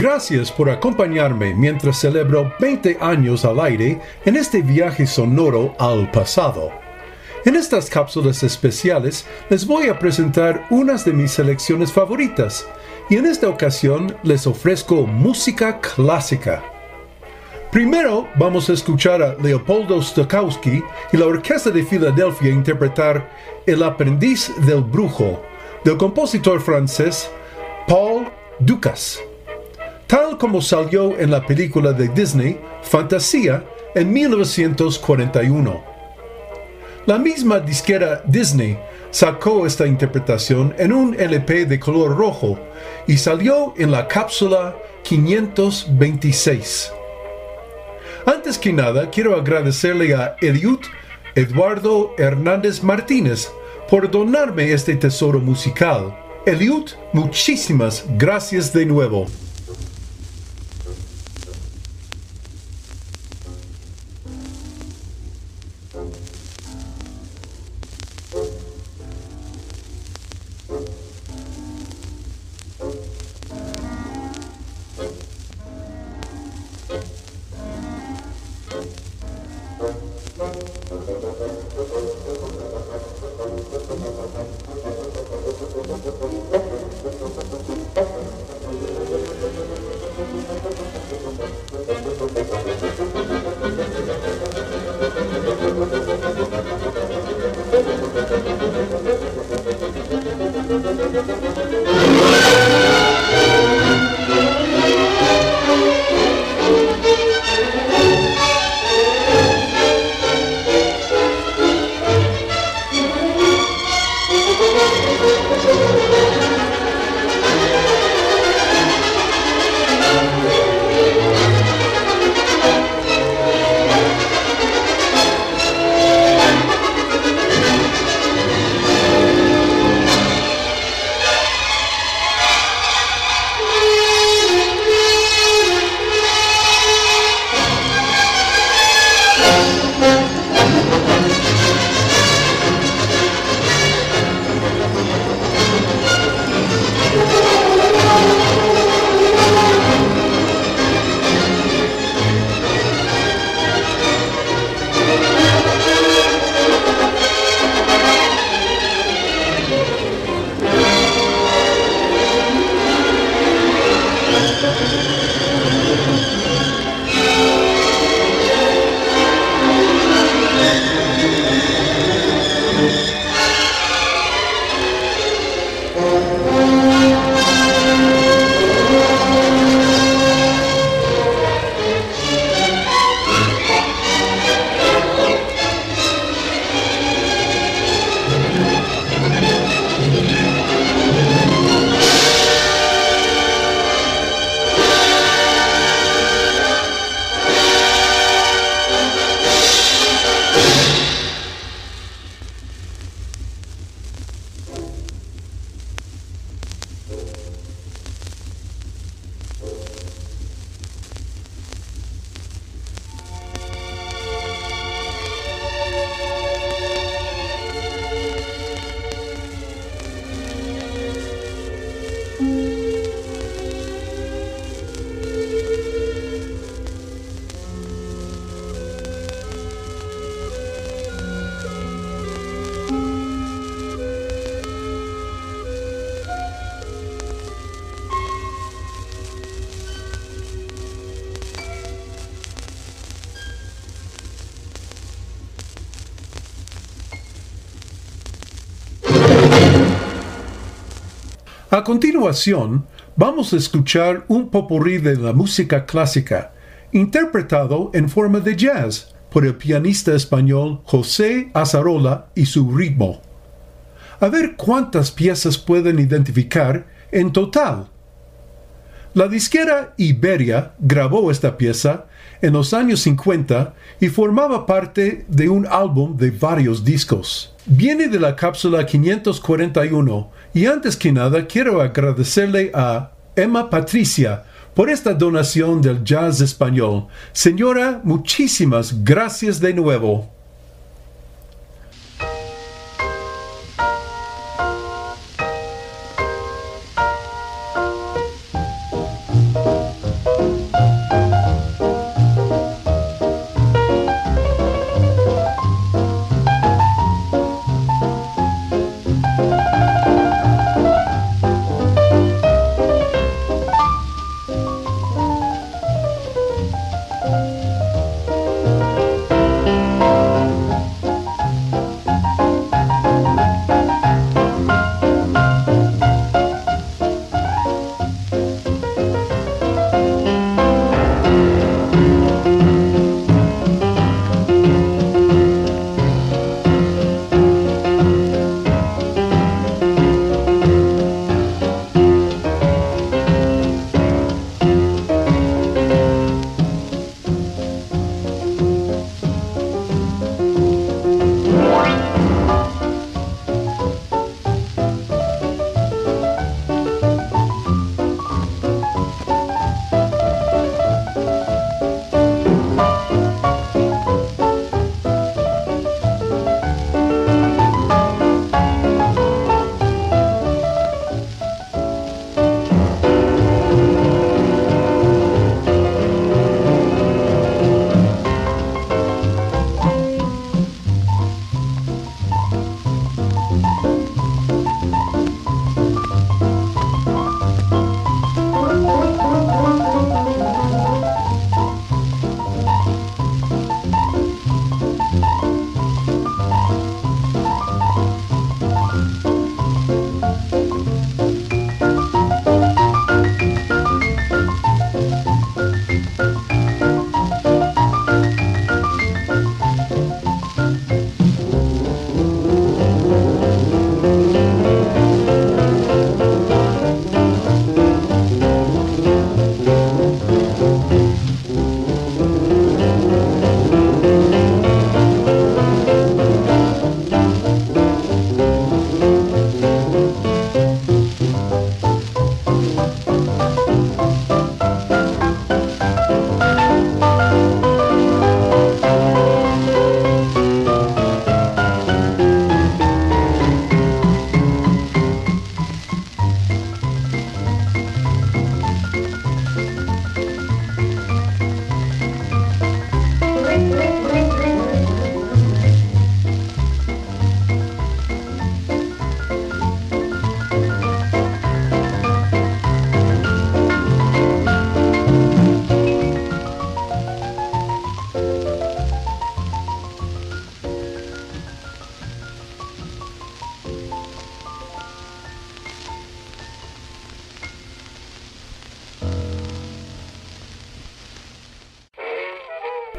Gracias por acompañarme mientras celebro 20 años al aire en este viaje sonoro al pasado. En estas cápsulas especiales les voy a presentar unas de mis selecciones favoritas y en esta ocasión les ofrezco música clásica. Primero vamos a escuchar a Leopoldo Stokowski y la Orquesta de Filadelfia interpretar El aprendiz del brujo del compositor francés Paul Dukas, tal como salió en la película de Disney Fantasía en 1941. La misma disquera Disney sacó esta interpretación en un LP de color rojo y salió en la cápsula 526. Antes que nada, quiero agradecerle a Eliud Eduardo Hernández Martínez por donarme este tesoro musical. Eliud, muchísimas gracias de nuevo. A continuación, vamos a escuchar un popurrí de la música clásica, interpretado en forma de jazz por el pianista español José Azarola y su ritmo. A ver cuántas piezas pueden identificar en total. La disquera Iberia grabó esta pieza en los años 50 y formaba parte de un álbum de varios discos. Viene de la cápsula 541 y antes que nada quiero agradecerle a Emma Patricia por esta donación del jazz español. Señora, muchísimas gracias de nuevo.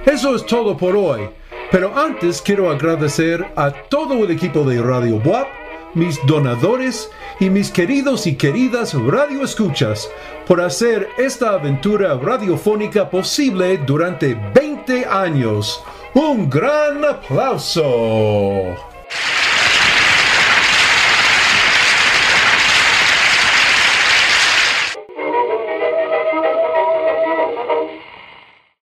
Eso es todo por hoy. Pero antes quiero agradecer a todo el equipo de Radio WAP, mis donadores y mis queridos y queridas radioescuchas por hacer esta aventura radiofónica posible durante 20 años. Un gran aplauso.